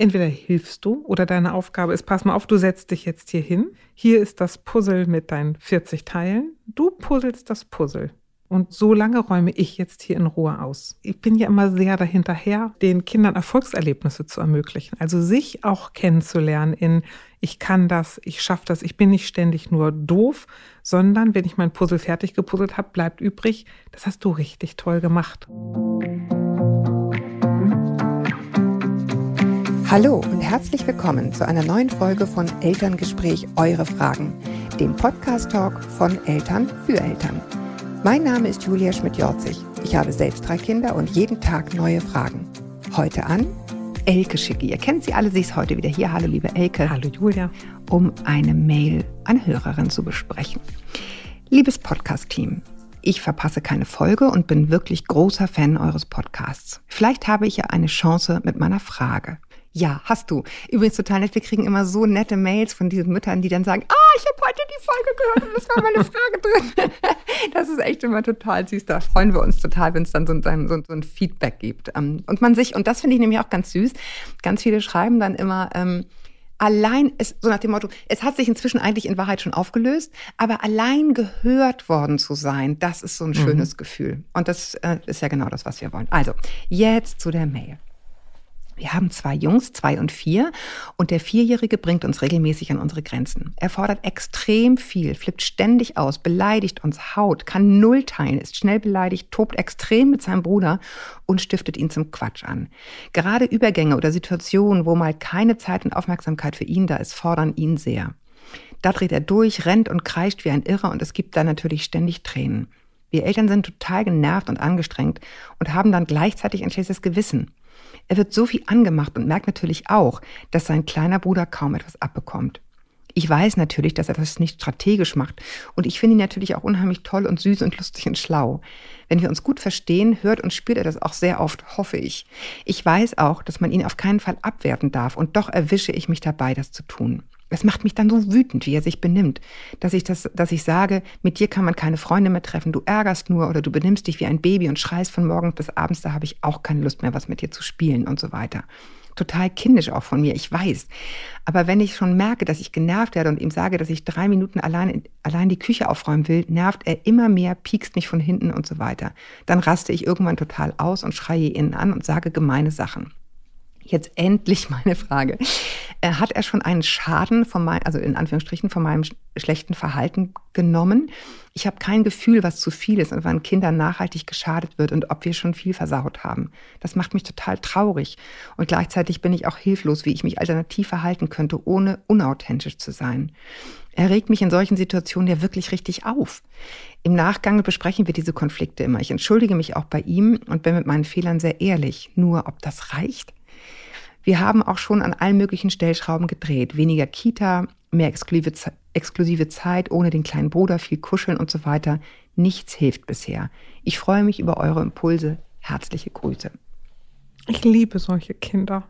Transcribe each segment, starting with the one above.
Entweder hilfst du oder deine Aufgabe ist, pass mal auf, du setzt dich jetzt hier hin. Hier ist das Puzzle mit deinen 40 Teilen. Du puzzelst das Puzzle. Und so lange räume ich jetzt hier in Ruhe aus. Ich bin ja immer sehr dahinterher, den Kindern Erfolgserlebnisse zu ermöglichen. Also sich auch kennenzulernen in, ich kann das, ich schaffe das, ich bin nicht ständig nur doof, sondern wenn ich mein Puzzle fertig gepuzzelt habe, bleibt übrig, das hast du richtig toll gemacht. Hallo und herzlich willkommen zu einer neuen Folge von Elterngespräch Eure Fragen, dem Podcast-Talk von Eltern für Eltern. Mein Name ist Julia Schmidt-Jorzig. Ich habe selbst drei Kinder und jeden Tag neue Fragen. Heute an Elke Schicke. Ihr kennt sie alle, sie ist heute wieder hier. Hallo, liebe Elke. Hallo, Julia. Um eine Mail an Hörerin zu besprechen. Liebes Podcast-Team, ich verpasse keine Folge und bin wirklich großer Fan eures Podcasts. Vielleicht habe ich ja eine Chance mit meiner Frage. Ja, hast du. Übrigens total nett. Wir kriegen immer so nette Mails von diesen Müttern, die dann sagen, ah, ich habe heute die Folge gehört und das war meine Frage drin. Das ist echt immer total süß. Da freuen wir uns total, wenn es dann so, ein, so, so ein Feedback gibt. Ähm, und man sich, und das finde ich nämlich auch ganz süß, ganz viele schreiben dann immer, ähm, allein, es, so nach dem Motto, es hat sich inzwischen eigentlich in Wahrheit schon aufgelöst, aber allein gehört worden zu sein, das ist so ein mhm. schönes mhm. Gefühl. Und das äh, ist ja genau das, was wir wollen. Also, jetzt zu der Mail. Wir haben zwei Jungs, zwei und vier, und der Vierjährige bringt uns regelmäßig an unsere Grenzen. Er fordert extrem viel, flippt ständig aus, beleidigt uns, haut, kann null teilen, ist schnell beleidigt, tobt extrem mit seinem Bruder und stiftet ihn zum Quatsch an. Gerade Übergänge oder Situationen, wo mal keine Zeit und Aufmerksamkeit für ihn da ist, fordern ihn sehr. Da dreht er durch, rennt und kreischt wie ein Irrer und es gibt da natürlich ständig Tränen. Wir Eltern sind total genervt und angestrengt und haben dann gleichzeitig ein schlechtes Gewissen. Er wird so viel angemacht und merkt natürlich auch, dass sein kleiner Bruder kaum etwas abbekommt. Ich weiß natürlich, dass er das nicht strategisch macht. Und ich finde ihn natürlich auch unheimlich toll und süß und lustig und schlau. Wenn wir uns gut verstehen, hört und spürt er das auch sehr oft, hoffe ich. Ich weiß auch, dass man ihn auf keinen Fall abwerten darf. Und doch erwische ich mich dabei, das zu tun. Es macht mich dann so wütend, wie er sich benimmt, dass ich das, dass ich sage, mit dir kann man keine Freunde mehr treffen, du ärgerst nur oder du benimmst dich wie ein Baby und schreist von morgens bis abends, da habe ich auch keine Lust mehr, was mit dir zu spielen und so weiter. Total kindisch auch von mir, ich weiß. Aber wenn ich schon merke, dass ich genervt werde und ihm sage, dass ich drei Minuten allein, allein die Küche aufräumen will, nervt er immer mehr, piekst mich von hinten und so weiter. Dann raste ich irgendwann total aus und schreie ihn an und sage gemeine Sachen. Jetzt endlich meine Frage. Äh, hat er schon einen Schaden von meinem, also in Anführungsstrichen von meinem schlechten Verhalten genommen? Ich habe kein Gefühl, was zu viel ist und wann Kindern nachhaltig geschadet wird und ob wir schon viel versaut haben. Das macht mich total traurig. Und gleichzeitig bin ich auch hilflos, wie ich mich alternativ verhalten könnte, ohne unauthentisch zu sein. Er regt mich in solchen Situationen ja wirklich richtig auf. Im Nachgang besprechen wir diese Konflikte immer. Ich entschuldige mich auch bei ihm und bin mit meinen Fehlern sehr ehrlich. Nur ob das reicht? Wir haben auch schon an allen möglichen Stellschrauben gedreht. Weniger Kita, mehr exklusive, exklusive Zeit, ohne den kleinen Bruder, viel kuscheln und so weiter. Nichts hilft bisher. Ich freue mich über eure Impulse. Herzliche Grüße. Ich liebe solche Kinder.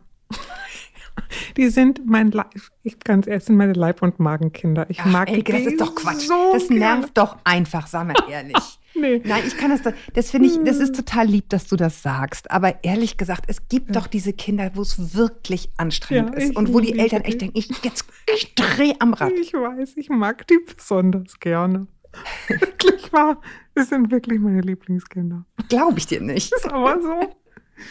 Die sind mein Leib, ich ganz ehrlich, sind meine Leib- und Magenkinder. Ich Ach, mag Elke, die das ist doch Quatsch. So das nervt gerne. doch einfach, sag mal ehrlich. Nee. Nein, ich kann das, das finde ich, das ist total lieb, dass du das sagst. Aber ehrlich gesagt, es gibt ja. doch diese Kinder, wo es wirklich anstrengend ja, ist und wo die Eltern echt denken, ich, jetzt, ich drehe am Rad. Ich weiß, ich mag die besonders gerne. wirklich wahr. Das sind wirklich meine Lieblingskinder. Glaube ich dir nicht. Ist aber so.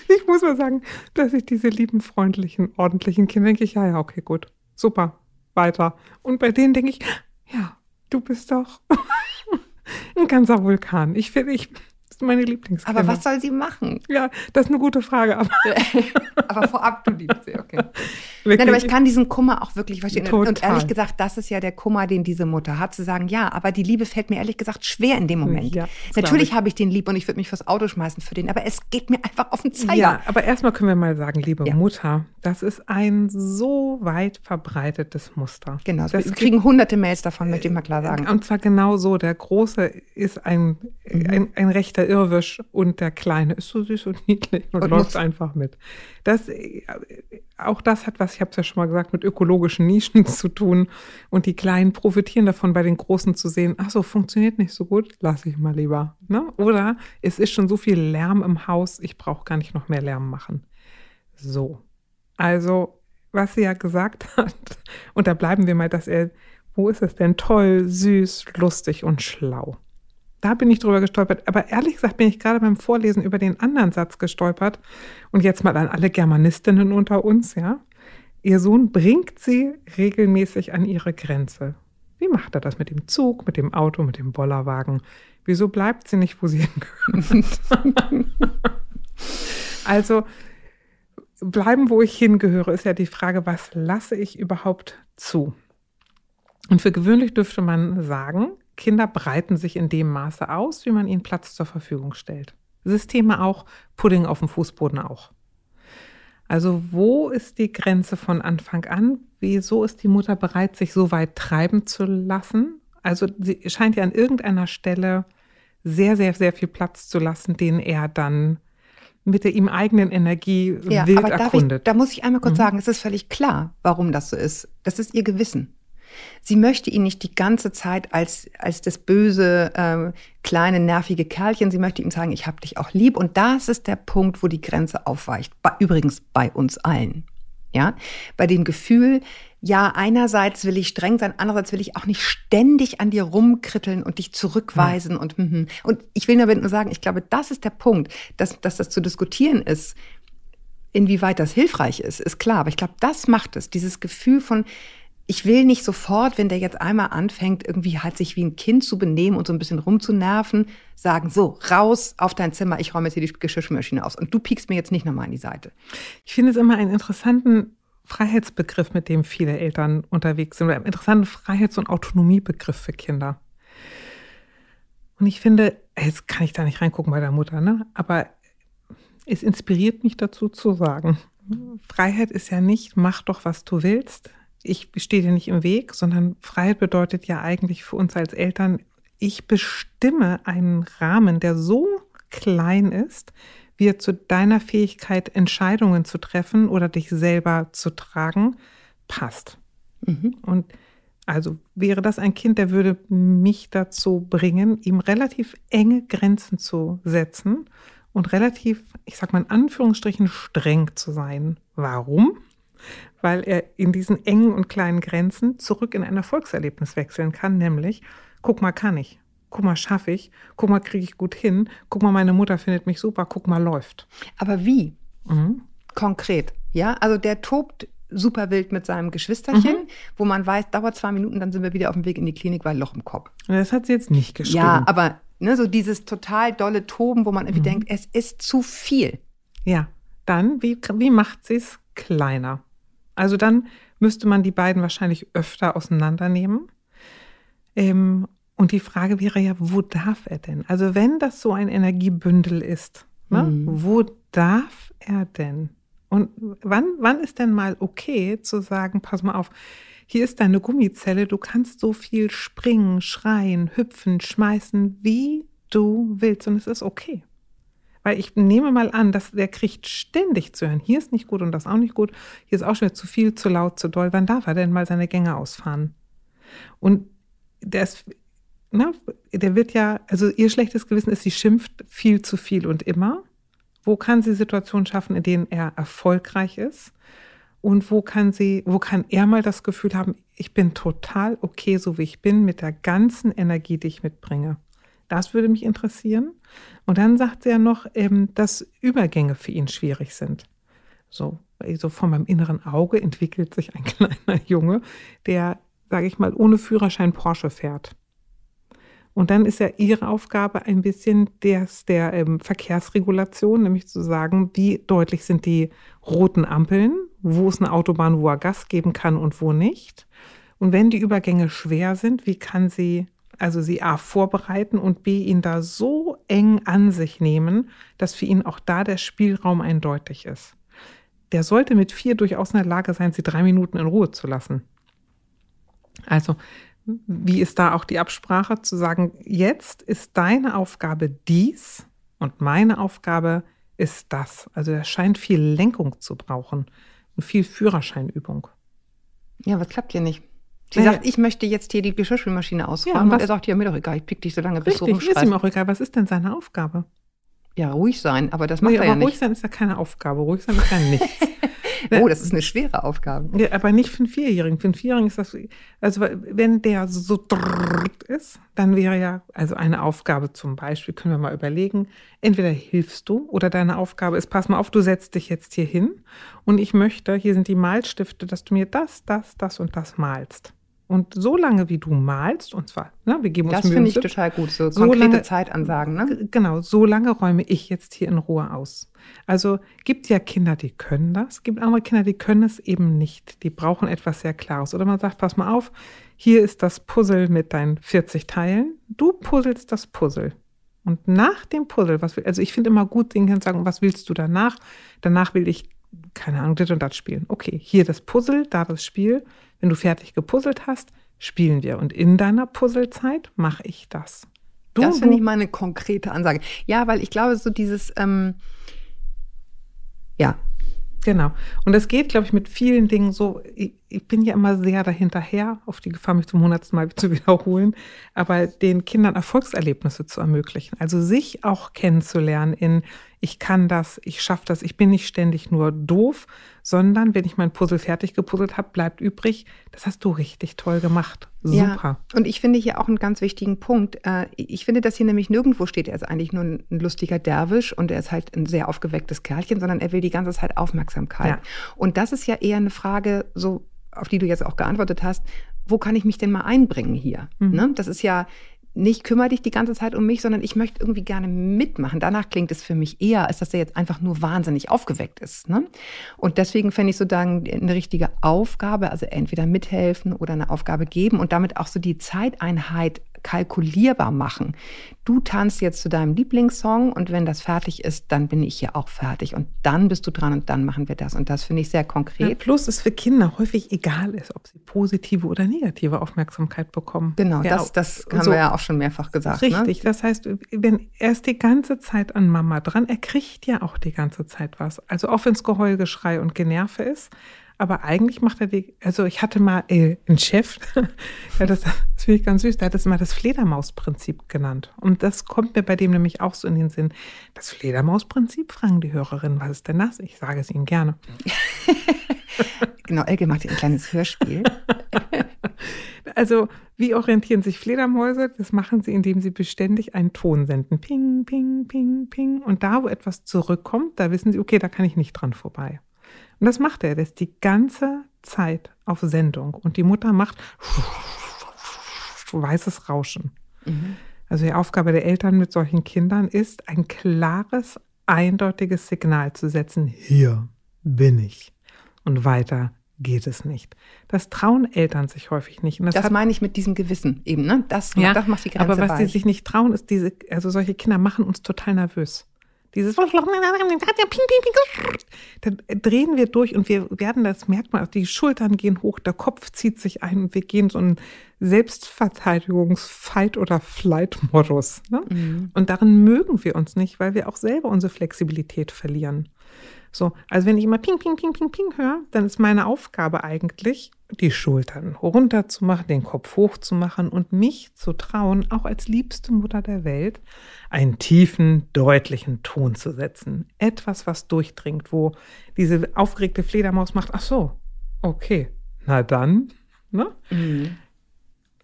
Ich muss mal sagen, dass ich diese lieben, freundlichen, ordentlichen Kinder denke ich, ja, ja, okay, gut. Super. Weiter. Und bei denen denke ich, ja, du bist doch ein ganzer Vulkan. Ich finde, ich, ist meine Lieblingskinder. Aber was soll sie machen? Ja, das ist eine gute Frage. Aber, aber vorab, du liebst sie, okay. Wirklich? Nein, aber ich kann diesen Kummer auch wirklich verstehen. Total. Und ehrlich gesagt, das ist ja der Kummer, den diese Mutter hat, zu sagen, ja, aber die Liebe fällt mir ehrlich gesagt schwer in dem Moment. Ja, Natürlich habe ich den lieb und ich würde mich fürs Auto schmeißen für den, aber es geht mir einfach auf den Zeiger. Ja, aber erstmal können wir mal sagen, liebe ja. Mutter, das ist ein so weit verbreitetes Muster. Genau, das wir kriegen hunderte Mails davon, möchte ich mal klar sagen. Und zwar genau so, der Große ist ein, mhm. ein, ein, rechter Irrwisch und der Kleine ist so süß und niedlich und, und läuft einfach mit. Das, auch das hat was, ich habe es ja schon mal gesagt, mit ökologischen Nischen zu tun. Und die Kleinen profitieren davon, bei den Großen zu sehen, ach so, funktioniert nicht so gut, lasse ich mal lieber. Ne? Oder es ist schon so viel Lärm im Haus, ich brauche gar nicht noch mehr Lärm machen. So. Also was sie ja gesagt hat, und da bleiben wir mal, dass er, wo ist es denn? Toll, süß, lustig und schlau. Da bin ich drüber gestolpert. Aber ehrlich gesagt bin ich gerade beim Vorlesen über den anderen Satz gestolpert. Und jetzt mal an alle Germanistinnen unter uns, ja. Ihr Sohn bringt sie regelmäßig an ihre Grenze. Wie macht er das mit dem Zug, mit dem Auto, mit dem Bollerwagen? Wieso bleibt sie nicht, wo sie hingehört? also, bleiben, wo ich hingehöre, ist ja die Frage, was lasse ich überhaupt zu? Und für gewöhnlich dürfte man sagen, Kinder breiten sich in dem Maße aus, wie man ihnen Platz zur Verfügung stellt. Systeme auch, Pudding auf dem Fußboden auch. Also wo ist die Grenze von Anfang an? Wieso ist die Mutter bereit, sich so weit treiben zu lassen? Also sie scheint ja an irgendeiner Stelle sehr, sehr, sehr viel Platz zu lassen, den er dann mit der ihm eigenen Energie ja, wild aber erkundet. Ich, da muss ich einmal kurz mhm. sagen, es ist völlig klar, warum das so ist. Das ist ihr Gewissen. Sie möchte ihn nicht die ganze Zeit als, als das böse, ähm, kleine, nervige Kerlchen. Sie möchte ihm sagen, ich habe dich auch lieb. Und das ist der Punkt, wo die Grenze aufweicht. Bei, übrigens bei uns allen. Ja, bei dem Gefühl, ja, einerseits will ich streng sein, andererseits will ich auch nicht ständig an dir rumkritteln und dich zurückweisen ja. und mhm. und ich will damit nur sagen, ich glaube, das ist der Punkt, dass, dass das zu diskutieren ist. Inwieweit das hilfreich ist, ist klar, aber ich glaube, das macht es, dieses Gefühl von ich will nicht sofort, wenn der jetzt einmal anfängt, irgendwie halt sich wie ein Kind zu benehmen und so ein bisschen rumzunerven, sagen, so, raus auf dein Zimmer, ich räume jetzt hier die Geschirrspülmaschine aus und du piekst mir jetzt nicht nochmal in die Seite. Ich finde es immer einen interessanten Freiheitsbegriff, mit dem viele Eltern unterwegs sind, oder einen interessanten Freiheits- und Autonomiebegriff für Kinder. Und ich finde, jetzt kann ich da nicht reingucken bei der Mutter, ne? aber es inspiriert mich dazu zu sagen, Freiheit ist ja nicht, mach doch, was du willst, ich stehe dir nicht im Weg, sondern Freiheit bedeutet ja eigentlich für uns als Eltern, ich bestimme einen Rahmen, der so klein ist, wie er zu deiner Fähigkeit, Entscheidungen zu treffen oder dich selber zu tragen, passt. Mhm. Und also wäre das ein Kind, der würde mich dazu bringen, ihm relativ enge Grenzen zu setzen und relativ, ich sag mal in Anführungsstrichen, streng zu sein. Warum? Weil er in diesen engen und kleinen Grenzen zurück in ein Erfolgserlebnis wechseln kann, nämlich, guck mal, kann ich, guck mal, schaffe ich, guck mal, kriege ich gut hin, guck mal, meine Mutter findet mich super, guck mal, läuft. Aber wie? Mhm. Konkret, ja? Also der tobt super wild mit seinem Geschwisterchen, mhm. wo man weiß, dauert zwei Minuten, dann sind wir wieder auf dem Weg in die Klinik, weil Loch im Kopf. Das hat sie jetzt nicht geschrieben. Ja, aber ne, so dieses total dolle Toben, wo man irgendwie mhm. denkt, es ist zu viel. Ja, dann, wie, wie macht sie es kleiner? Also dann müsste man die beiden wahrscheinlich öfter auseinandernehmen. Ähm, und die Frage wäre ja, wo darf er denn? Also wenn das so ein Energiebündel ist, ne, mhm. wo darf er denn? Und wann, wann ist denn mal okay zu sagen, pass mal auf, hier ist deine Gummizelle, du kannst so viel springen, schreien, hüpfen, schmeißen, wie du willst und es ist okay. Weil ich nehme mal an, dass der kriegt ständig zu hören, hier ist nicht gut und das auch nicht gut, hier ist auch schon wieder zu viel, zu laut, zu doll. Wann darf er denn mal seine Gänge ausfahren? Und der ist, na, der wird ja, also ihr schlechtes Gewissen ist, sie schimpft viel zu viel und immer. Wo kann sie Situationen schaffen, in denen er erfolgreich ist? Und wo kann sie, wo kann er mal das Gefühl haben, ich bin total okay, so wie ich bin, mit der ganzen Energie, die ich mitbringe? Das würde mich interessieren. Und dann sagt sie ja noch, ähm, dass Übergänge für ihn schwierig sind. So, also von meinem inneren Auge entwickelt sich ein kleiner Junge, der, sage ich mal, ohne Führerschein Porsche fährt. Und dann ist ja ihre Aufgabe ein bisschen des, der ähm, Verkehrsregulation, nämlich zu sagen, wie deutlich sind die roten Ampeln, wo ist eine Autobahn, wo er Gas geben kann und wo nicht. Und wenn die Übergänge schwer sind, wie kann sie also sie A vorbereiten und B ihn da so eng an sich nehmen, dass für ihn auch da der Spielraum eindeutig ist. Der sollte mit vier durchaus in der Lage sein, sie drei Minuten in Ruhe zu lassen. Also, wie ist da auch die Absprache zu sagen, jetzt ist deine Aufgabe dies und meine Aufgabe ist das. Also er scheint viel Lenkung zu brauchen und viel Führerscheinübung. Ja, was klappt hier nicht? Sie sagt, ich möchte jetzt hier die Geschirrspülmaschine ausräumen. Ja, und, und er sagt, ja, mir doch egal, ich pick dich so lange, bis richtig, du rumschreist. ist ihm auch egal. Was ist denn seine Aufgabe? Ja, ruhig sein, aber das macht nee, er aber ja nicht. ruhig sein ist ja keine Aufgabe. Ruhig sein ist ja nichts. oh, das ist eine schwere Aufgabe. Ja, aber nicht für einen Vierjährigen. Für einen Vierjährigen ist das, also wenn der so ist, dann wäre ja, also eine Aufgabe zum Beispiel, können wir mal überlegen, entweder hilfst du oder deine Aufgabe ist, pass mal auf, du setzt dich jetzt hier hin und ich möchte, hier sind die Malstifte, dass du mir das, das, das und das malst. Und so lange, wie du malst, und zwar, ne, wir geben uns Das finde ich total gut, so, so konkrete lange, Zeitansagen. Ne? Genau, so lange räume ich jetzt hier in Ruhe aus. Also gibt ja Kinder, die können das, gibt andere Kinder, die können es eben nicht. Die brauchen etwas sehr Klares. Oder man sagt, pass mal auf, hier ist das Puzzle mit deinen 40 Teilen. Du puzzelst das Puzzle. Und nach dem Puzzle, was will, also ich finde immer gut, den Kindern sagen, was willst du danach? Danach will ich, keine Ahnung, das und das spielen. Okay, hier das Puzzle, da das Spiel wenn du fertig gepuzzelt hast, spielen wir. Und in deiner Puzzlezeit mache ich das. Du, das finde ich mal eine konkrete Ansage. Ja, weil ich glaube, so dieses, ähm, ja. Genau. Und das geht, glaube ich, mit vielen Dingen so. Ich, ich, bin ja immer sehr dahinterher, auf die Gefahr, mich zum hundertsten Mal zu wiederholen, aber den Kindern Erfolgserlebnisse zu ermöglichen. Also sich auch kennenzulernen in, ich kann das, ich schaffe das, ich bin nicht ständig nur doof, sondern wenn ich mein Puzzle fertig gepuzzelt habe, bleibt übrig, das hast du richtig toll gemacht. Super. Ja, und ich finde hier auch einen ganz wichtigen Punkt. Äh, ich finde, dass hier nämlich nirgendwo steht, er ist eigentlich nur ein lustiger Derwisch und er ist halt ein sehr aufgewecktes Kerlchen, sondern er will die ganze Zeit Aufmerksamkeit. Ja. Und das ist ja eher eine Frage, so auf die du jetzt auch geantwortet hast, wo kann ich mich denn mal einbringen hier? Mhm. Ne? Das ist ja nicht kümmere dich die ganze Zeit um mich, sondern ich möchte irgendwie gerne mitmachen. Danach klingt es für mich eher, als dass er jetzt einfach nur wahnsinnig aufgeweckt ist. Ne? Und deswegen fände ich so dann eine richtige Aufgabe, also entweder mithelfen oder eine Aufgabe geben und damit auch so die Zeiteinheit kalkulierbar machen. Du tanzt jetzt zu deinem Lieblingssong und wenn das fertig ist, dann bin ich hier auch fertig und dann bist du dran und dann machen wir das. Und das finde ich sehr konkret. Ja, plus es für Kinder häufig egal ist, ob sie positive oder negative Aufmerksamkeit bekommen. Genau, ja, das, das haben so, wir ja auch schon mehrfach gesagt. Ne? Richtig, ne? das heißt, wenn er ist die ganze Zeit an Mama dran, er kriegt ja auch die ganze Zeit was. Also auch wenn es Geheulgeschrei und Generve ist, aber eigentlich macht er die, also ich hatte mal äh, einen Chef, ja, das, das finde ich ganz süß, der hat das mal das Fledermausprinzip genannt. Und das kommt mir bei dem nämlich auch so in den Sinn. Das Fledermausprinzip, fragen die Hörerinnen, was ist denn das? Ich sage es ihnen gerne. genau, Elke macht ein kleines Hörspiel. also, wie orientieren sich Fledermäuse? Das machen sie, indem sie beständig einen Ton senden. Ping, ping, ping, ping. Und da, wo etwas zurückkommt, da wissen sie, okay, da kann ich nicht dran vorbei. Und das macht er. Das ist die ganze Zeit auf Sendung. Und die Mutter macht weißes Rauschen. Mhm. Also die Aufgabe der Eltern mit solchen Kindern ist, ein klares, eindeutiges Signal zu setzen. Hier bin ich. Und weiter geht es nicht. Das trauen Eltern sich häufig nicht. das, das meine ich mit diesem Gewissen eben, ne? Das, ja, das macht die Grenze Aber was weich. sie sich nicht trauen, ist diese, also solche Kinder machen uns total nervös. Dieses dann drehen wir durch und wir werden, das merkt man, die Schultern gehen hoch, der Kopf zieht sich ein und wir gehen so einen Selbstverteidigungs-Fight- oder Flight-Modus. Ne? Mhm. Und darin mögen wir uns nicht, weil wir auch selber unsere Flexibilität verlieren. So, also wenn ich immer ping, ping, ping, ping, ping höre, dann ist meine Aufgabe eigentlich, die Schultern runter zu machen, den Kopf hoch zu machen und mich zu trauen, auch als liebste Mutter der Welt, einen tiefen, deutlichen Ton zu setzen. Etwas, was durchdringt, wo diese aufgeregte Fledermaus macht, ach so, okay, na dann, ne? Mhm.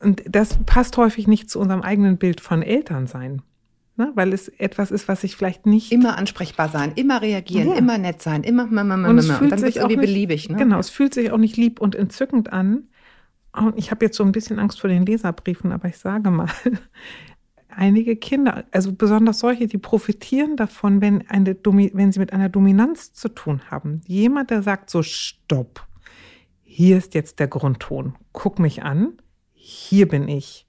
Und das passt häufig nicht zu unserem eigenen Bild von Elternsein. Ne? Weil es etwas ist, was ich vielleicht nicht. Immer ansprechbar sein, immer reagieren, ja. immer nett sein, immer, immer, immer, und, es fühlt und dann sich irgendwie nicht, beliebig. Ne? Genau, es fühlt sich auch nicht lieb und entzückend an. Und ich habe jetzt so ein bisschen Angst vor den Leserbriefen, aber ich sage mal, einige Kinder, also besonders solche, die profitieren davon, wenn, eine, wenn sie mit einer Dominanz zu tun haben. Jemand, der sagt so, stopp, hier ist jetzt der Grundton, guck mich an, hier bin ich,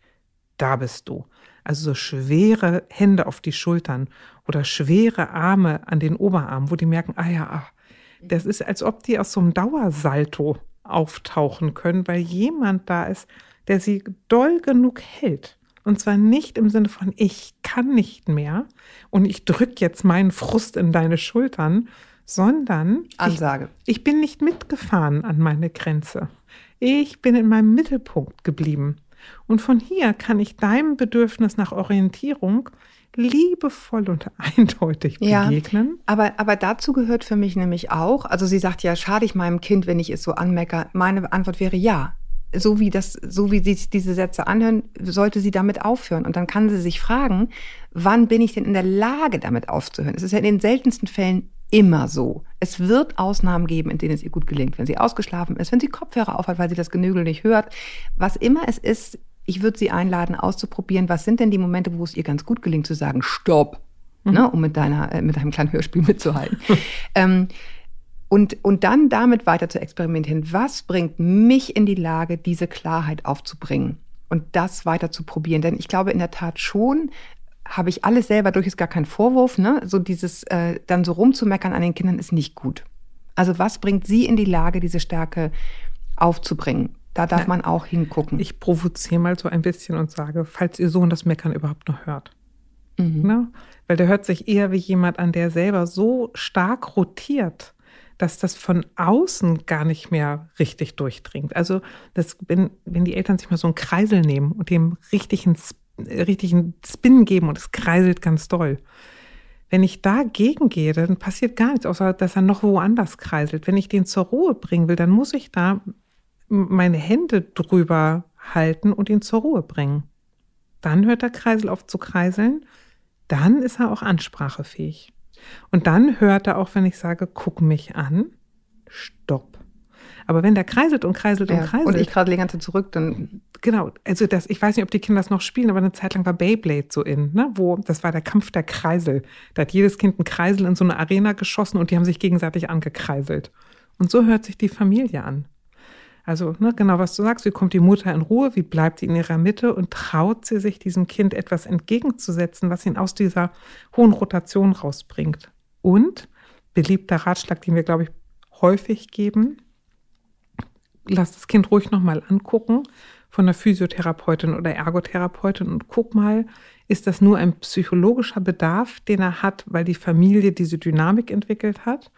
da bist du. Also so schwere Hände auf die Schultern oder schwere Arme an den Oberarmen, wo die merken, ah ja, ach, das ist, als ob die aus so einem Dauersalto auftauchen können, weil jemand da ist, der sie doll genug hält. Und zwar nicht im Sinne von, ich kann nicht mehr und ich drücke jetzt meinen Frust in deine Schultern, sondern Ansage. Ich, ich bin nicht mitgefahren an meine Grenze. Ich bin in meinem Mittelpunkt geblieben. Und von hier kann ich deinem Bedürfnis nach Orientierung liebevoll und eindeutig begegnen. Ja, aber, aber dazu gehört für mich nämlich auch, also sie sagt ja, schade ich meinem Kind, wenn ich es so anmecker. Meine Antwort wäre ja. So wie das, so wie sich diese Sätze anhören, sollte sie damit aufhören. Und dann kann sie sich fragen, wann bin ich denn in der Lage, damit aufzuhören? Es ist ja in den seltensten Fällen immer so. Es wird Ausnahmen geben, in denen es ihr gut gelingt, wenn sie ausgeschlafen ist, wenn sie Kopfhörer aufhat, weil sie das Genügel nicht hört. Was immer es ist, ich würde sie einladen, auszuprobieren, was sind denn die Momente, wo es ihr ganz gut gelingt, zu sagen, stopp, mhm. ne, um mit, deiner, äh, mit deinem kleinen Hörspiel mitzuhalten. ähm, und, und dann damit weiter zu experimentieren. Was bringt mich in die Lage, diese Klarheit aufzubringen? Und das weiter zu probieren. Denn ich glaube in der Tat schon, habe ich alles selber durch, ist gar kein Vorwurf. Ne? So dieses äh, dann so rumzumeckern an den Kindern ist nicht gut. Also was bringt sie in die Lage, diese Stärke aufzubringen? Da darf man auch hingucken. Ich provoziere mal so ein bisschen und sage, falls ihr Sohn das Meckern überhaupt noch hört. Mhm. Ne? Weil der hört sich eher wie jemand an, der selber so stark rotiert, dass das von außen gar nicht mehr richtig durchdringt. Also das, wenn, wenn die Eltern sich mal so einen Kreisel nehmen und dem richtigen, richtigen Spin geben und es kreiselt ganz doll. Wenn ich dagegen gehe, dann passiert gar nichts, außer dass er noch woanders kreiselt. Wenn ich den zur Ruhe bringen will, dann muss ich da meine Hände drüber halten und ihn zur Ruhe bringen. Dann hört der Kreisel auf zu kreiseln. Dann ist er auch ansprachefähig. Und dann hört er auch, wenn ich sage, guck mich an, stopp. Aber wenn der kreiselt und kreiselt ja, und kreiselt. Und ich gerade die ganze zurück, dann. Genau, also das, ich weiß nicht, ob die Kinder das noch spielen, aber eine Zeit lang war Beyblade so in, ne? Wo, das war der Kampf der Kreisel. Da hat jedes Kind einen Kreisel in so eine Arena geschossen und die haben sich gegenseitig angekreiselt. Und so hört sich die Familie an. Also ne, genau, was du sagst, wie kommt die Mutter in Ruhe, wie bleibt sie in ihrer Mitte und traut sie sich diesem Kind etwas entgegenzusetzen, was ihn aus dieser hohen Rotation rausbringt. Und beliebter Ratschlag, den wir, glaube ich, häufig geben, lass das Kind ruhig nochmal angucken von der Physiotherapeutin oder Ergotherapeutin und guck mal, ist das nur ein psychologischer Bedarf, den er hat, weil die Familie diese Dynamik entwickelt hat?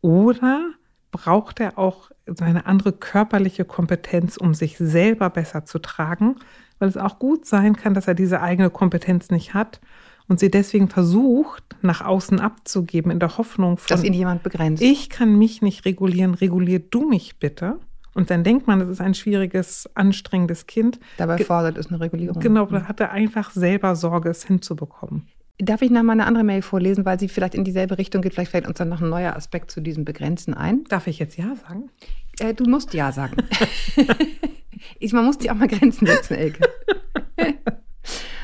Oder braucht er auch seine andere körperliche Kompetenz, um sich selber besser zu tragen, weil es auch gut sein kann, dass er diese eigene Kompetenz nicht hat und sie deswegen versucht, nach außen abzugeben, in der Hoffnung, von, dass ihn jemand begrenzt. Ich kann mich nicht regulieren, regulier du mich bitte. Und dann denkt man, das ist ein schwieriges, anstrengendes Kind. Dabei fordert es eine Regulierung. Genau, da hat er einfach selber Sorge, es hinzubekommen. Darf ich noch mal eine andere Mail vorlesen, weil sie vielleicht in dieselbe Richtung geht? Vielleicht fällt uns dann noch ein neuer Aspekt zu diesem Begrenzen ein. Darf ich jetzt Ja sagen? Äh, du musst Ja sagen. ich, man muss dir auch mal Grenzen setzen, Elke.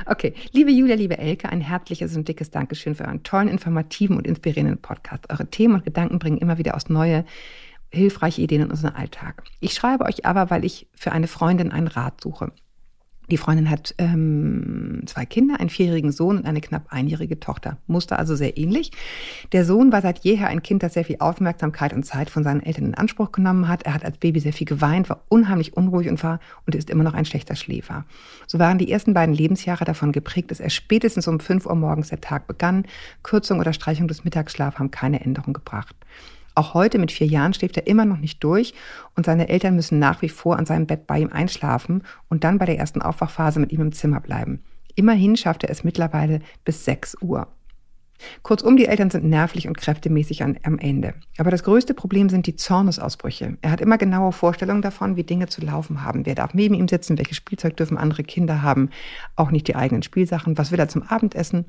okay, liebe Julia, liebe Elke, ein herzliches und dickes Dankeschön für euren tollen, informativen und inspirierenden Podcast. Eure Themen und Gedanken bringen immer wieder aus neue, hilfreiche Ideen in unseren Alltag. Ich schreibe euch aber, weil ich für eine Freundin einen Rat suche. Die Freundin hat ähm, zwei Kinder, einen vierjährigen Sohn und eine knapp einjährige Tochter. Muster also sehr ähnlich. Der Sohn war seit jeher ein Kind, das sehr viel Aufmerksamkeit und Zeit von seinen Eltern in Anspruch genommen hat. Er hat als Baby sehr viel geweint, war unheimlich unruhig und war und ist immer noch ein schlechter Schläfer. So waren die ersten beiden Lebensjahre davon geprägt, dass er spätestens um fünf Uhr morgens der Tag begann. Kürzung oder Streichung des Mittagsschlafs haben keine Änderung gebracht. Auch heute mit vier Jahren schläft er immer noch nicht durch und seine Eltern müssen nach wie vor an seinem Bett bei ihm einschlafen und dann bei der ersten Aufwachphase mit ihm im Zimmer bleiben. Immerhin schafft er es mittlerweile bis 6 Uhr. Kurzum, die Eltern sind nervlich und kräftemäßig an, am Ende. Aber das größte Problem sind die Zornesausbrüche. Er hat immer genaue Vorstellungen davon, wie Dinge zu laufen haben. Wer darf neben ihm sitzen? Welches Spielzeug dürfen andere Kinder haben? Auch nicht die eigenen Spielsachen. Was will er zum Abendessen?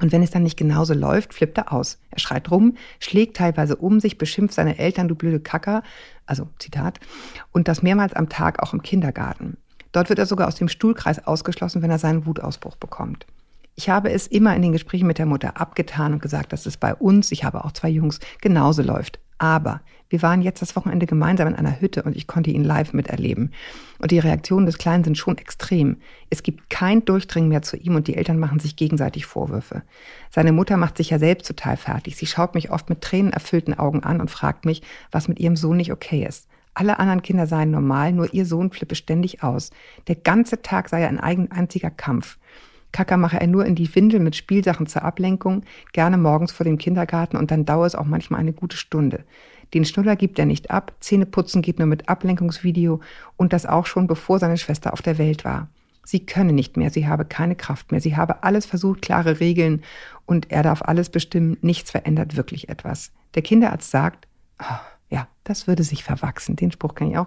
Und wenn es dann nicht genauso läuft, flippt er aus. Er schreit rum, schlägt teilweise um sich, beschimpft seine Eltern, du blöde Kacker, also Zitat, und das mehrmals am Tag auch im Kindergarten. Dort wird er sogar aus dem Stuhlkreis ausgeschlossen, wenn er seinen Wutausbruch bekommt. Ich habe es immer in den Gesprächen mit der Mutter abgetan und gesagt, dass es bei uns, ich habe auch zwei Jungs, genauso läuft. Aber wir waren jetzt das Wochenende gemeinsam in einer Hütte und ich konnte ihn live miterleben. Und die Reaktionen des Kleinen sind schon extrem. Es gibt kein Durchdringen mehr zu ihm und die Eltern machen sich gegenseitig Vorwürfe. Seine Mutter macht sich ja selbst total fertig. Sie schaut mich oft mit tränenerfüllten Augen an und fragt mich, was mit ihrem Sohn nicht okay ist. Alle anderen Kinder seien normal, nur ihr Sohn flippe ständig aus. Der ganze Tag sei ein eigen einziger Kampf. Kacker mache er nur in die Windel mit Spielsachen zur Ablenkung, gerne morgens vor dem Kindergarten und dann dauert es auch manchmal eine gute Stunde. Den Schnuller gibt er nicht ab, Zähneputzen geht nur mit Ablenkungsvideo und das auch schon bevor seine Schwester auf der Welt war. Sie könne nicht mehr, sie habe keine Kraft mehr, sie habe alles versucht, klare Regeln und er darf alles bestimmen, nichts verändert wirklich etwas. Der Kinderarzt sagt, oh, ja, das würde sich verwachsen. Den Spruch kann ich auch.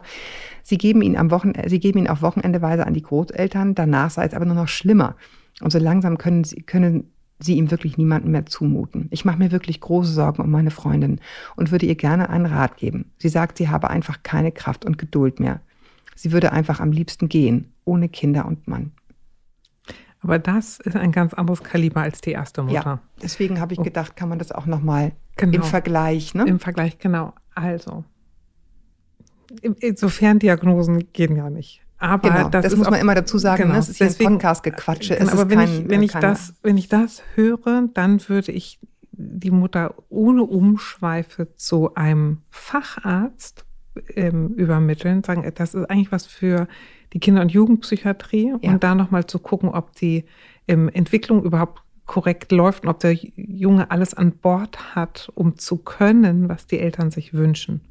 Sie geben ihn am Wochenende, sie geben ihn auf Wochenendeweise an die Großeltern, danach sei es aber nur noch schlimmer. Und so langsam können sie, können sie ihm wirklich niemanden mehr zumuten. Ich mache mir wirklich große Sorgen um meine Freundin und würde ihr gerne einen Rat geben. Sie sagt, sie habe einfach keine Kraft und Geduld mehr. Sie würde einfach am liebsten gehen, ohne Kinder und Mann. Aber das ist ein ganz anderes Kaliber als die erste Mutter. Ja, deswegen habe ich oh. gedacht, kann man das auch nochmal genau. im Vergleich, ne? Im Vergleich, genau. Also, insofern Diagnosen gehen ja nicht. Aber genau, das, das muss man auch, immer dazu sagen, genau, ne? es ist deswegen, ein Podcast-Gequatsche. Genau, aber wenn, kein, ich, wenn, ich das, wenn ich das höre, dann würde ich die Mutter ohne Umschweife zu einem Facharzt ähm, übermitteln, sagen, das ist eigentlich was für die Kinder- und Jugendpsychiatrie ja. und da nochmal zu gucken, ob die ähm, Entwicklung überhaupt korrekt läuft und ob der Junge alles an Bord hat, um zu können, was die Eltern sich wünschen.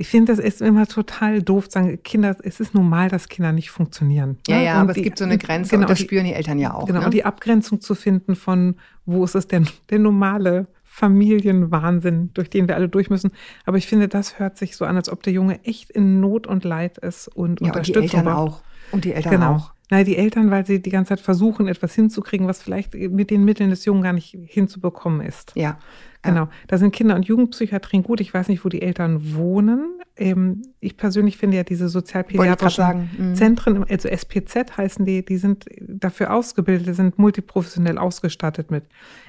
Ich finde, das ist immer total doof, sagen Kinder, es ist normal, dass Kinder nicht funktionieren. Ja, ne? ja, und aber die, es gibt so eine Grenze genau, und das die, spüren die Eltern ja auch. Genau, ne? und die Abgrenzung zu finden von, wo ist es denn der normale Familienwahnsinn, durch den wir alle durch müssen. Aber ich finde, das hört sich so an, als ob der Junge echt in Not und Leid ist und ja, Unterstützung und die Eltern braucht. auch. Und die Eltern genau. auch. Nein, die Eltern, weil sie die ganze Zeit versuchen, etwas hinzukriegen, was vielleicht mit den Mitteln des Jungen gar nicht hinzubekommen ist. Ja. Genau. Da sind Kinder- und Jugendpsychiatrien gut. Ich weiß nicht, wo die Eltern wohnen. Ähm, ich persönlich finde ja diese sozialpädiatrischen mhm. Zentren, also SPZ heißen die, die sind dafür ausgebildet, sind multiprofessionell ausgestattet mit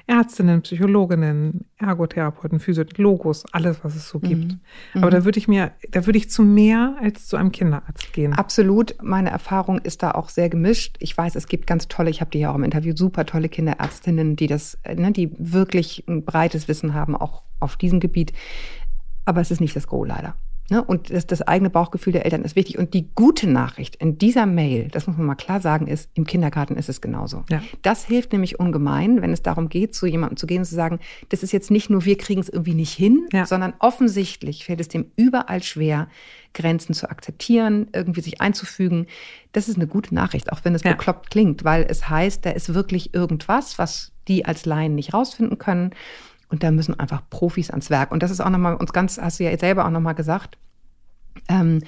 Ärztinnen, Psychologinnen, Ergotherapeuten, Physiologos, alles, was es so mhm. gibt. Mhm. Aber da würde ich mir, da würde ich zu mehr als zu einem Kinderarzt gehen. Absolut. Meine Erfahrung ist da auch sehr gemischt. Ich weiß, es gibt ganz tolle, ich habe die ja auch im Interview, super tolle Kinderärztinnen, die das, ne, die wirklich ein breites Wissen haben, auch auf diesem Gebiet. Aber es ist nicht das Gros leider. Ne? Und das, das eigene Bauchgefühl der Eltern ist wichtig. Und die gute Nachricht in dieser Mail, das muss man mal klar sagen, ist, im Kindergarten ist es genauso. Ja. Das hilft nämlich ungemein, wenn es darum geht, zu jemandem zu gehen und zu sagen, das ist jetzt nicht nur, wir kriegen es irgendwie nicht hin, ja. sondern offensichtlich fällt es dem überall schwer, Grenzen zu akzeptieren, irgendwie sich einzufügen. Das ist eine gute Nachricht, auch wenn es ja. bekloppt klingt, weil es heißt, da ist wirklich irgendwas, was die als Laien nicht rausfinden können. Und da müssen einfach Profis ans Werk. Und das ist auch nochmal uns ganz, hast du ja selber auch nochmal gesagt. Ähm,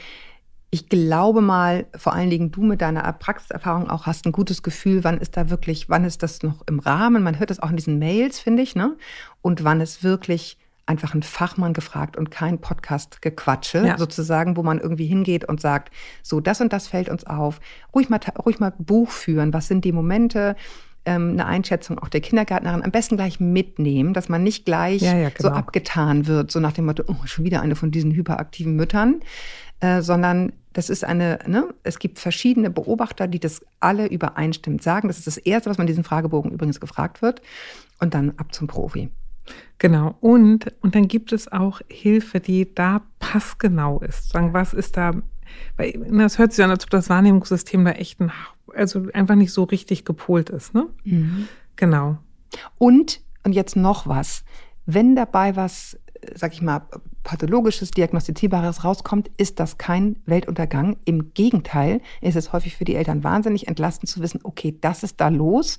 ich glaube mal, vor allen Dingen du mit deiner Praxiserfahrung auch hast ein gutes Gefühl, wann ist da wirklich, wann ist das noch im Rahmen? Man hört das auch in diesen Mails, finde ich, ne? Und wann ist wirklich einfach ein Fachmann gefragt und kein Podcast-Gequatsche, ja. sozusagen, wo man irgendwie hingeht und sagt, so, das und das fällt uns auf. Ruhig mal, ruhig mal Buch führen. Was sind die Momente? Ähm, eine Einschätzung auch der Kindergärtnerin am besten gleich mitnehmen, dass man nicht gleich ja, ja, genau. so abgetan wird, so nach dem Motto, oh, schon wieder eine von diesen hyperaktiven Müttern, äh, sondern das ist eine, ne, es gibt verschiedene Beobachter, die das alle übereinstimmend sagen. Das ist das Erste, was man in diesem Fragebogen übrigens gefragt wird. Und dann ab zum Profi. Genau. Und, und dann gibt es auch Hilfe, die da passgenau ist. Sagen, was ist da, weil das hört sich an, als ob das Wahrnehmungssystem da echt ein also einfach nicht so richtig gepolt ist. Ne? Mhm. Genau. Und, und jetzt noch was, wenn dabei was, sag ich mal, pathologisches, diagnostizierbares rauskommt, ist das kein Weltuntergang. Im Gegenteil ist es häufig für die Eltern wahnsinnig entlastend zu wissen, okay, das ist da los.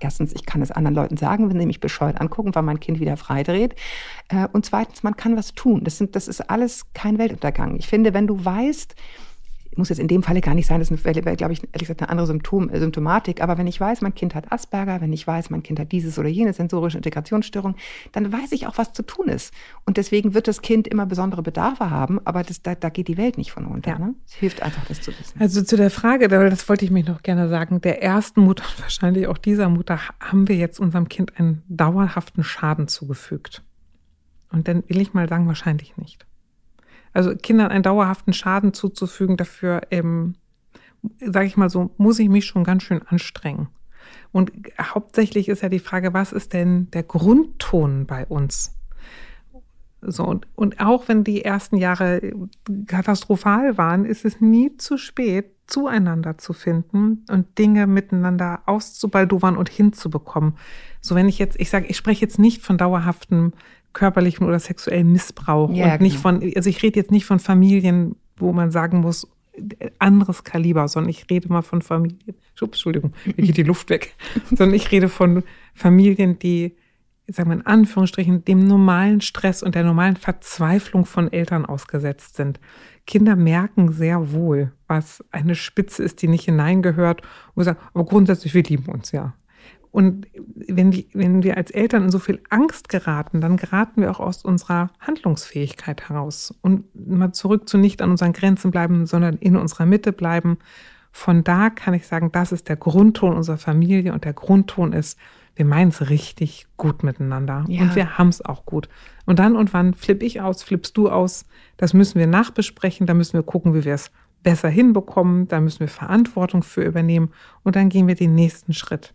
Erstens, ich kann es anderen Leuten sagen, wenn sie mich bescheuert angucken, weil mein Kind wieder freidreht. Äh, und zweitens, man kann was tun. Das, sind, das ist alles kein Weltuntergang. Ich finde, wenn du weißt, muss jetzt in dem Falle gar nicht sein, das wäre, glaube ich, ehrlich gesagt eine andere Symptom, äh, Symptomatik. Aber wenn ich weiß, mein Kind hat Asperger, wenn ich weiß, mein Kind hat dieses oder jene sensorische Integrationsstörung, dann weiß ich auch, was zu tun ist. Und deswegen wird das Kind immer besondere Bedarfe haben, aber das, da, da geht die Welt nicht von unter. Ja. Ne? Es hilft einfach, das zu wissen. Also zu der Frage, das wollte ich mich noch gerne sagen, der ersten Mutter und wahrscheinlich auch dieser Mutter haben wir jetzt unserem Kind einen dauerhaften Schaden zugefügt. Und dann will ich mal sagen, wahrscheinlich nicht. Also Kindern einen dauerhaften Schaden zuzufügen, dafür, ähm, sage ich mal so, muss ich mich schon ganz schön anstrengen. Und hauptsächlich ist ja die Frage, was ist denn der Grundton bei uns? So, und, und auch wenn die ersten Jahre katastrophal waren, ist es nie zu spät, zueinander zu finden und Dinge miteinander auszubaldowern und hinzubekommen. So, wenn ich jetzt, ich sage, ich spreche jetzt nicht von dauerhaftem körperlichen oder sexuellen Missbrauch. Ja, und nicht genau. von, also ich rede jetzt nicht von Familien, wo man sagen muss, anderes Kaliber, sondern ich rede mal von Familien. Entschuldigung, mir geht die Luft weg. sondern ich rede von Familien, die, sagen wir in Anführungsstrichen, dem normalen Stress und der normalen Verzweiflung von Eltern ausgesetzt sind. Kinder merken sehr wohl, was eine Spitze ist, die nicht hineingehört und sagen, aber grundsätzlich, wir lieben uns ja. Und wenn, die, wenn wir als Eltern in so viel Angst geraten, dann geraten wir auch aus unserer Handlungsfähigkeit heraus und mal zurück zu nicht an unseren Grenzen bleiben, sondern in unserer Mitte bleiben. Von da kann ich sagen, das ist der Grundton unserer Familie und der Grundton ist, wir meinen es richtig gut miteinander ja. und wir haben es auch gut. Und dann und wann flippe ich aus, flippst du aus, das müssen wir nachbesprechen, da müssen wir gucken, wie wir es besser hinbekommen, da müssen wir Verantwortung für übernehmen und dann gehen wir den nächsten Schritt.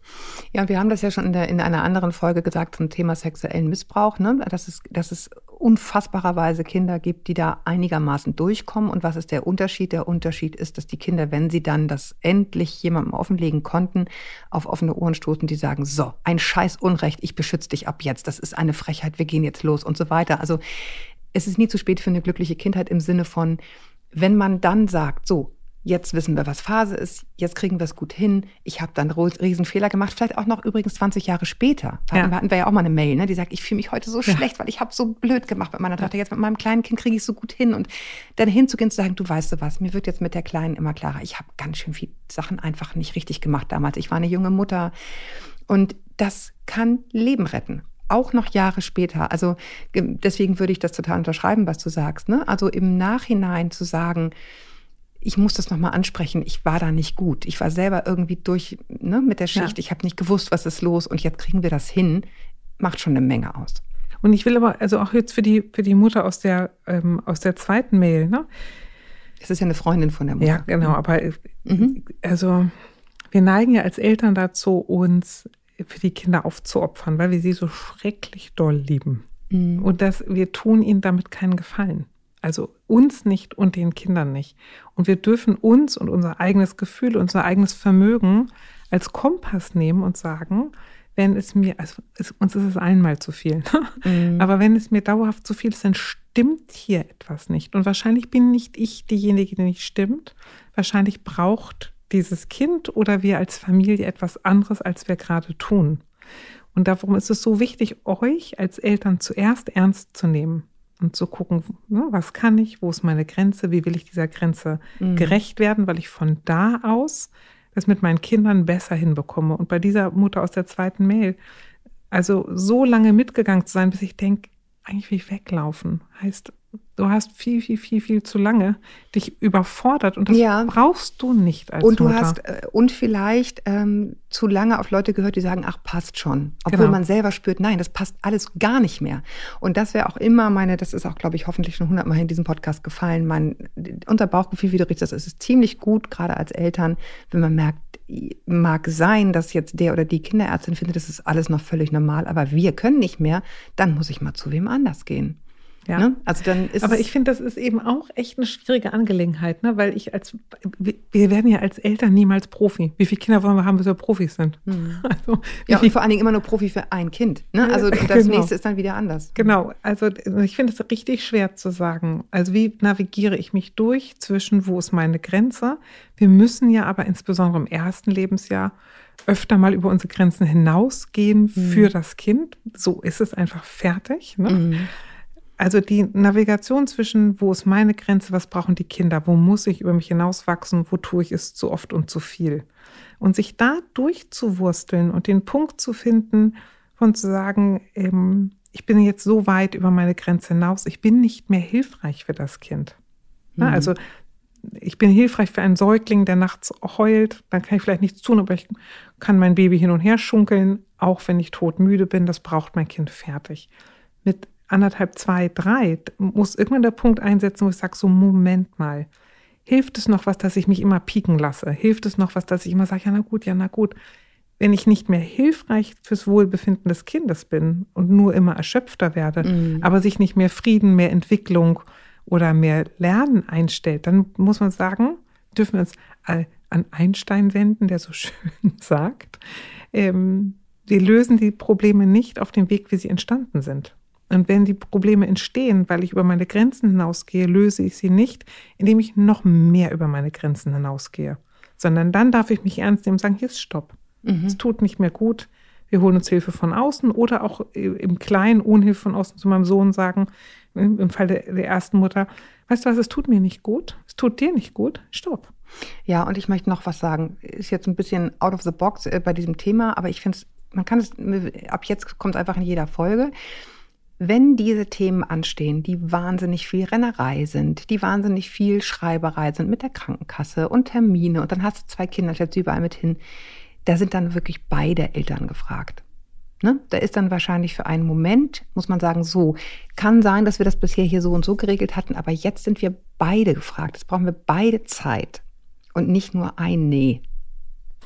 Ja, wir haben das ja schon in, der, in einer anderen Folge gesagt zum Thema sexuellen Missbrauch, ne? dass, es, dass es unfassbarerweise Kinder gibt, die da einigermaßen durchkommen. Und was ist der Unterschied? Der Unterschied ist, dass die Kinder, wenn sie dann das endlich jemandem offenlegen konnten, auf offene Ohren stoßen, die sagen, so, ein scheiß Unrecht, ich beschütze dich ab jetzt, das ist eine Frechheit, wir gehen jetzt los und so weiter. Also es ist nie zu spät für eine glückliche Kindheit im Sinne von, wenn man dann sagt, so, jetzt wissen wir, was Phase ist, jetzt kriegen wir es gut hin, ich habe dann Riesenfehler gemacht, vielleicht auch noch übrigens 20 Jahre später. Da ja. hatten wir ja auch mal eine Mail, ne, die sagt, ich fühle mich heute so ja. schlecht, weil ich habe so blöd gemacht mit meiner Tochter, jetzt mit meinem kleinen Kind kriege ich es so gut hin und dann hinzugehen zu sagen, du weißt du was, mir wird jetzt mit der Kleinen immer klarer, ich habe ganz schön viele Sachen einfach nicht richtig gemacht damals. Ich war eine junge Mutter und das kann Leben retten auch noch Jahre später. Also deswegen würde ich das total unterschreiben, was du sagst. Ne? Also im Nachhinein zu sagen, ich muss das nochmal ansprechen, ich war da nicht gut. Ich war selber irgendwie durch ne, mit der Schicht, ja. ich habe nicht gewusst, was ist los und jetzt kriegen wir das hin, macht schon eine Menge aus. Und ich will aber, also auch jetzt für die, für die Mutter aus der, ähm, aus der zweiten Mail, ne? Es ist ja eine Freundin von der Mutter. Ja, genau, aber mhm. also wir neigen ja als Eltern dazu, uns für die Kinder aufzuopfern, weil wir sie so schrecklich doll lieben. Mhm. Und dass wir tun ihnen damit keinen Gefallen. Also uns nicht und den Kindern nicht. Und wir dürfen uns und unser eigenes Gefühl, unser eigenes Vermögen als Kompass nehmen und sagen, wenn es mir, also es, uns ist es einmal zu viel, mhm. aber wenn es mir dauerhaft zu viel ist, dann stimmt hier etwas nicht. Und wahrscheinlich bin nicht ich diejenige, die nicht stimmt. Wahrscheinlich braucht dieses Kind oder wir als Familie etwas anderes, als wir gerade tun. Und darum ist es so wichtig, euch als Eltern zuerst ernst zu nehmen und zu gucken, ne, was kann ich, wo ist meine Grenze, wie will ich dieser Grenze mhm. gerecht werden, weil ich von da aus das mit meinen Kindern besser hinbekomme. Und bei dieser Mutter aus der zweiten Mail, also so lange mitgegangen zu sein, bis ich denke, eigentlich will ich weglaufen. Heißt, du hast viel, viel, viel, viel zu lange dich überfordert und das ja. brauchst du nicht als und du Mutter. hast äh, und vielleicht ähm, zu lange auf Leute gehört, die sagen, ach passt schon, obwohl genau. man selber spürt, nein, das passt alles gar nicht mehr. Und das wäre auch immer meine, das ist auch, glaube ich, hoffentlich schon hundertmal in diesem Podcast gefallen. Mein unser Bauchgefühl, richtig das ist ziemlich gut, gerade als Eltern, wenn man merkt, mag sein, dass jetzt der oder die Kinderärztin findet, das ist alles noch völlig normal, aber wir können nicht mehr, dann muss ich mal zu wem anders gehen. Ja. Ne? Also dann ist Aber ich finde, das ist eben auch echt eine schwierige Angelegenheit, ne? weil ich als, wir werden ja als Eltern niemals Profi. Wie viele Kinder wollen wir haben, bis wir Profis sind? Mhm. Also, ja, und vor allen Dingen immer nur Profi für ein Kind. Ne? Also das genau. nächste ist dann wieder anders. Genau, also ich finde es richtig schwer zu sagen. Also wie navigiere ich mich durch zwischen, wo ist meine Grenze? Wir müssen ja aber insbesondere im ersten Lebensjahr öfter mal über unsere Grenzen hinausgehen mhm. für das Kind. So ist es einfach fertig. Ne? Mhm. Also die Navigation zwischen, wo ist meine Grenze, was brauchen die Kinder, wo muss ich über mich hinauswachsen, wo tue ich es zu oft und zu viel. Und sich da durchzuwursteln und den Punkt zu finden von zu sagen, ähm, ich bin jetzt so weit über meine Grenze hinaus, ich bin nicht mehr hilfreich für das Kind. Mhm. Na, also ich bin hilfreich für einen Säugling, der nachts heult, dann kann ich vielleicht nichts tun, aber ich kann mein Baby hin und her schunkeln, auch wenn ich todmüde bin, das braucht mein Kind fertig. Mit anderthalb, zwei, drei, muss irgendwann der Punkt einsetzen, wo ich sage, so Moment mal, hilft es noch was, dass ich mich immer pieken lasse? Hilft es noch was, dass ich immer sage, ja na gut, ja na gut. Wenn ich nicht mehr hilfreich fürs Wohlbefinden des Kindes bin und nur immer erschöpfter werde, mhm. aber sich nicht mehr Frieden, mehr Entwicklung oder mehr Lernen einstellt, dann muss man sagen, dürfen wir uns an Einstein wenden, der so schön sagt, ähm, wir lösen die Probleme nicht auf dem Weg, wie sie entstanden sind. Und wenn die Probleme entstehen, weil ich über meine Grenzen hinausgehe, löse ich sie nicht, indem ich noch mehr über meine Grenzen hinausgehe. Sondern dann darf ich mich ernst nehmen und sagen, hier ist Stopp. Mhm. Es tut nicht mehr gut. Wir holen uns Hilfe von außen oder auch im Kleinen ohne Hilfe von außen zu meinem Sohn sagen, im Fall der, der ersten Mutter, weißt du was, es tut mir nicht gut, es tut dir nicht gut, stopp. Ja, und ich möchte noch was sagen. Ist jetzt ein bisschen out of the box äh, bei diesem Thema, aber ich finde es, man kann es, ab jetzt kommt es einfach in jeder Folge wenn diese Themen anstehen, die wahnsinnig viel Rennerei sind, die wahnsinnig viel Schreiberei sind mit der Krankenkasse und Termine und dann hast du zwei Kinder, stellst du überall mit hin, da sind dann wirklich beide Eltern gefragt. Ne? Da ist dann wahrscheinlich für einen Moment, muss man sagen, so, kann sein, dass wir das bisher hier so und so geregelt hatten, aber jetzt sind wir beide gefragt. Jetzt brauchen wir beide Zeit und nicht nur ein Nee.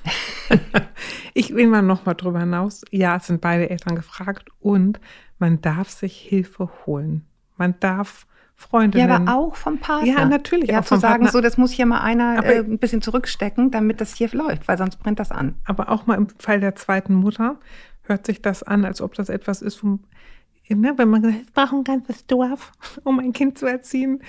ich will mal noch mal drüber hinaus. Ja, es sind beide Eltern gefragt und man darf sich Hilfe holen. Man darf Freundinnen. Ja, aber auch vom Partner. Ja, natürlich. Ja, auch zu sagen, Partner. so, das muss hier mal einer äh, ein bisschen zurückstecken, damit das hier läuft, weil sonst brennt das an. Aber auch mal im Fall der zweiten Mutter hört sich das an, als ob das etwas ist, wo, ne, wenn man sagt, ich brauche ein ganzes Dorf, um ein Kind zu erziehen.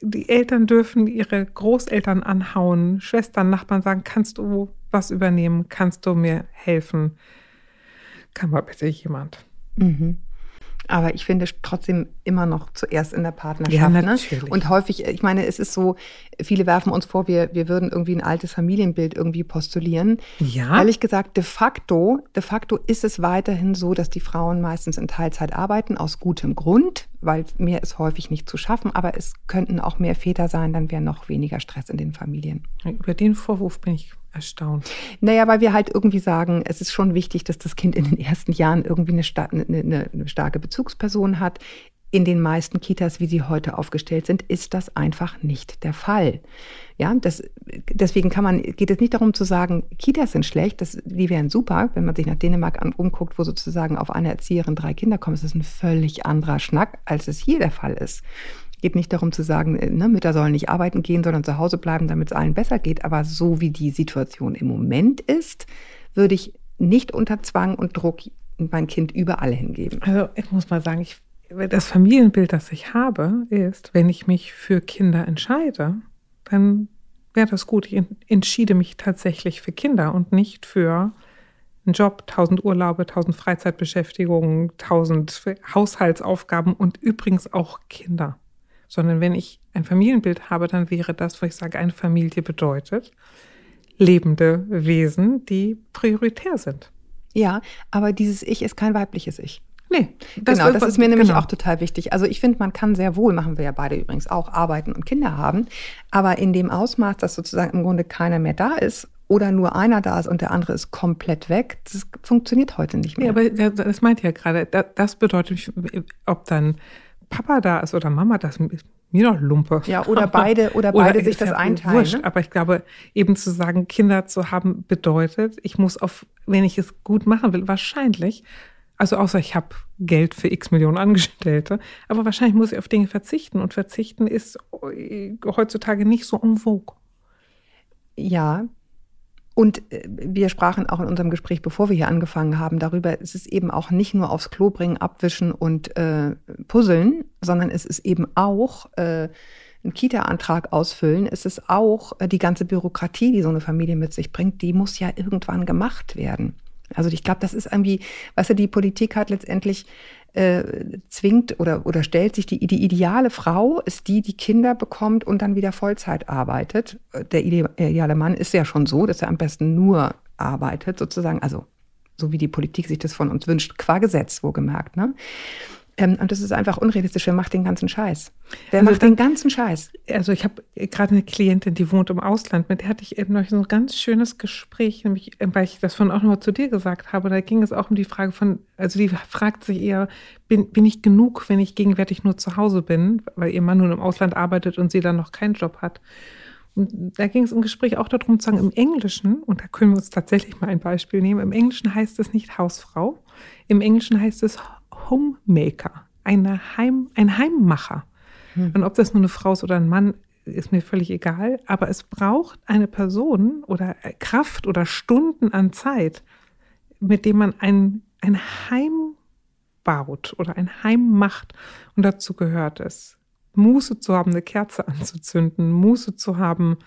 Die Eltern dürfen ihre Großeltern anhauen, Schwestern, Nachbarn sagen, kannst du was übernehmen? Kannst du mir helfen? Kann mal bitte jemand. Mhm. Aber ich finde trotzdem immer noch zuerst in der Partnerschaft. Ja, ne? natürlich. Ne? Und häufig, ich meine, es ist so, viele werfen uns vor, wir, wir würden irgendwie ein altes Familienbild irgendwie postulieren. Ja. Ehrlich gesagt, de facto, de facto ist es weiterhin so, dass die Frauen meistens in Teilzeit arbeiten, aus gutem Grund, weil mehr ist häufig nicht zu schaffen, aber es könnten auch mehr Väter sein, dann wäre noch weniger Stress in den Familien. Über den Vorwurf bin ich erstaunt. Naja, weil wir halt irgendwie sagen, es ist schon wichtig, dass das Kind in den ersten Jahren irgendwie eine, eine, eine starke Bezugsperson hat. In den meisten Kitas, wie sie heute aufgestellt sind, ist das einfach nicht der Fall. Ja, das, deswegen kann man, geht es nicht darum zu sagen, Kitas sind schlecht, das, die wären super. Wenn man sich nach Dänemark an, umguckt, wo sozusagen auf eine Erzieherin drei Kinder kommen, ist das ein völlig anderer Schnack, als es hier der Fall ist geht nicht darum zu sagen, äh, ne, Mütter sollen nicht arbeiten gehen, sondern zu Hause bleiben, damit es allen besser geht. Aber so wie die Situation im Moment ist, würde ich nicht unter Zwang und Druck mein Kind überall hingeben. Also ich muss mal sagen, ich, das Familienbild, das ich habe, ist, wenn ich mich für Kinder entscheide, dann wäre das gut. Ich entschiede mich tatsächlich für Kinder und nicht für einen Job, tausend Urlaube, tausend Freizeitbeschäftigungen, tausend Haushaltsaufgaben und übrigens auch Kinder sondern wenn ich ein Familienbild habe, dann wäre das, wo ich sage, eine Familie bedeutet lebende Wesen, die prioritär sind. Ja, aber dieses Ich ist kein weibliches Ich. Nee, das genau, das ist mir nämlich genau. auch total wichtig. Also ich finde, man kann sehr wohl, machen wir ja beide übrigens auch, arbeiten und Kinder haben, aber in dem Ausmaß, dass sozusagen im Grunde keiner mehr da ist oder nur einer da ist und der andere ist komplett weg, das funktioniert heute nicht mehr. Ja, aber das meint ja gerade, das bedeutet, ob dann Papa da ist oder Mama, das ist mir doch Lumpe. Ja, oder beide, oder beide oder sich das ja einteilen. Wurscht, ne? Aber ich glaube, eben zu sagen, Kinder zu haben, bedeutet, ich muss auf, wenn ich es gut machen will, wahrscheinlich, also außer ich habe Geld für x Millionen Angestellte, aber wahrscheinlich muss ich auf Dinge verzichten. Und verzichten ist heutzutage nicht so en vogue. Ja, und äh, wir sprachen auch in unserem Gespräch, bevor wir hier angefangen haben, darüber, es ist eben auch nicht nur aufs Klo bringen, abwischen und äh, puzzeln, sondern es ist eben auch äh, einen Kita-Antrag ausfüllen. Es ist auch äh, die ganze Bürokratie, die so eine Familie mit sich bringt, die muss ja irgendwann gemacht werden. Also ich glaube, das ist irgendwie, weißt du, die Politik hat letztendlich äh, zwingt oder, oder stellt sich die, die ideale Frau ist die, die Kinder bekommt und dann wieder Vollzeit arbeitet. Der ideale Mann ist ja schon so, dass er am besten nur arbeitet, sozusagen, also so wie die Politik sich das von uns wünscht, qua Gesetz, wohlgemerkt. Ne? Ähm, und das ist einfach unrealistisch. Wer macht den ganzen Scheiß? Wer also macht den ganzen Scheiß? Also ich habe gerade eine Klientin, die wohnt im Ausland. Mit der hatte ich eben noch so ein ganz schönes Gespräch, nämlich, äh, weil ich das von auch nochmal zu dir gesagt habe. Da ging es auch um die Frage von, also die fragt sich eher, bin, bin ich genug, wenn ich gegenwärtig nur zu Hause bin, weil ihr Mann nun im Ausland arbeitet und sie dann noch keinen Job hat. Und da ging es im Gespräch auch darum zu sagen, im Englischen, und da können wir uns tatsächlich mal ein Beispiel nehmen, im Englischen heißt es nicht Hausfrau, im Englischen heißt es Homemaker, eine Heim, ein Heimmacher. Hm. Und ob das nur eine Frau ist oder ein Mann, ist mir völlig egal. Aber es braucht eine Person oder Kraft oder Stunden an Zeit, mit dem man ein, ein Heim baut oder ein Heim macht. Und dazu gehört es, Muße zu haben, eine Kerze anzuzünden, Muße zu haben,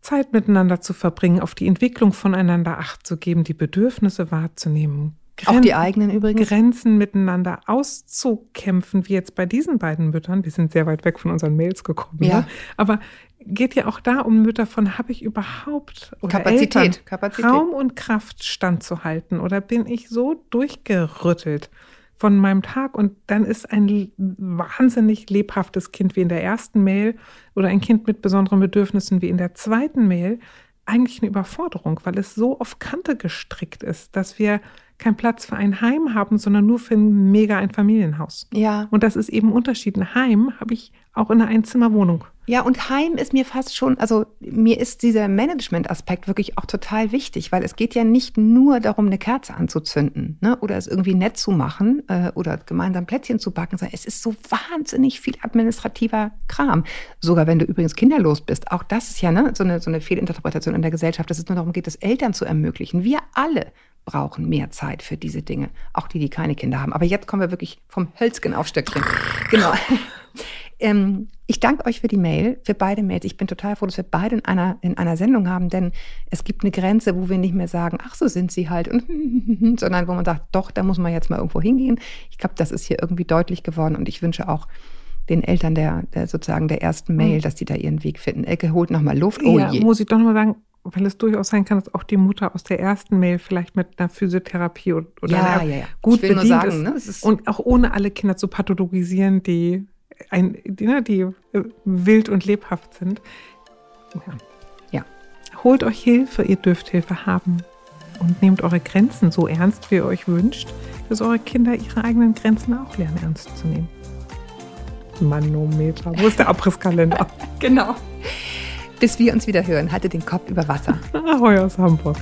Zeit miteinander zu verbringen, auf die Entwicklung voneinander Acht zu geben, die Bedürfnisse wahrzunehmen. Gren Auch die eigenen übrigens. Grenzen miteinander auszukämpfen, wie jetzt bei diesen beiden Müttern. Wir sind sehr weit weg von unseren Mails gekommen. Ja. Ne? Aber geht ja auch da um Mütter von, habe ich überhaupt Kapazität, Eltern, Kapazität. Raum und Kraft standzuhalten oder bin ich so durchgerüttelt von meinem Tag und dann ist ein wahnsinnig lebhaftes Kind wie in der ersten Mail oder ein Kind mit besonderen Bedürfnissen wie in der zweiten Mail eigentlich eine Überforderung, weil es so auf Kante gestrickt ist, dass wir keinen Platz für ein Heim haben, sondern nur für ein mega ein Familienhaus. Ja. Und das ist eben Unterschied. Ein Heim habe ich auch in einer Einzimmerwohnung. Ja, und Heim ist mir fast schon, also mir ist dieser Management-Aspekt wirklich auch total wichtig, weil es geht ja nicht nur darum, eine Kerze anzuzünden ne, oder es irgendwie nett zu machen äh, oder gemeinsam Plätzchen zu backen, sondern es ist so wahnsinnig viel administrativer Kram. Sogar wenn du übrigens kinderlos bist, auch das ist ja ne, so, eine, so eine Fehlinterpretation in der Gesellschaft, dass es nur darum geht, das Eltern zu ermöglichen. Wir alle brauchen mehr Zeit für diese Dinge, auch die, die keine Kinder haben. Aber jetzt kommen wir wirklich vom Hölzgen auf Stöckchen. Genau. Ähm, ich danke euch für die Mail, für beide Mails. Ich bin total froh, dass wir beide in einer, in einer Sendung haben, denn es gibt eine Grenze, wo wir nicht mehr sagen, ach, so sind sie halt, und, sondern wo man sagt, doch, da muss man jetzt mal irgendwo hingehen. Ich glaube, das ist hier irgendwie deutlich geworden und ich wünsche auch den Eltern der, der sozusagen der ersten Mail, mhm. dass die da ihren Weg finden. Elke holt nochmal Luft. Oh ja, je. muss ich doch nochmal sagen, weil es durchaus sein kann, dass auch die Mutter aus der ersten Mail vielleicht mit einer Physiotherapie oder, ja, ja, ja. gut bedient sagen, ist. Ne? Und auch ohne alle Kinder zu pathologisieren, die ein, die, ne, die äh, wild und lebhaft sind. Ja. ja. Holt euch Hilfe, ihr dürft Hilfe haben. Und nehmt eure Grenzen so ernst, wie ihr euch wünscht, dass eure Kinder ihre eigenen Grenzen auch lernen, ernst zu nehmen. Manometer. Wo ist der Abrisskalender? genau. Bis wir uns wieder hören, haltet den Kopf über Wasser. Ahoi aus Hamburg.